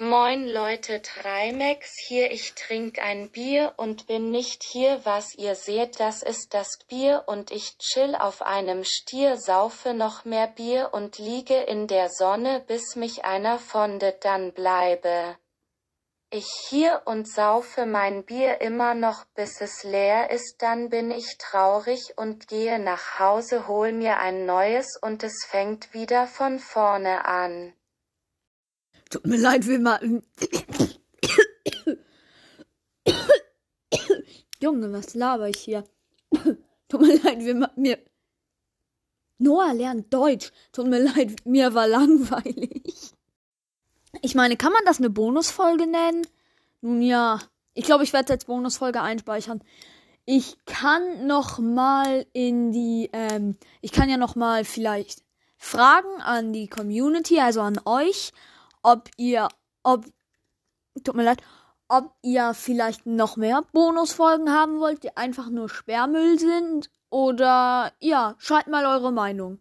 Moin Leute Trimax. Hier ich trink ein Bier und bin nicht hier was ihr seht das ist das Bier. Und ich chill auf einem Stier saufe noch mehr Bier und liege in der Sonne bis mich einer fondet. Dann bleibe ich hier und saufe mein Bier immer noch bis es leer ist dann bin ich traurig und gehe nach Hause hol mir ein neues und es fängt wieder von vorne an Tut mir leid, wir mal. Junge, was laber ich hier? Tut mir leid, wir mir. Noah lernt Deutsch. Tut mir leid, mir war langweilig. Ich meine, kann man das eine Bonusfolge nennen? Nun ja, ich glaube, ich werde jetzt Bonusfolge einspeichern. Ich kann noch mal in die, ähm, ich kann ja noch mal vielleicht Fragen an die Community, also an euch, ob ihr, ob, tut mir leid, ob ihr vielleicht noch mehr Bonusfolgen haben wollt, die einfach nur Sperrmüll sind. Oder ja, schreibt mal eure Meinung.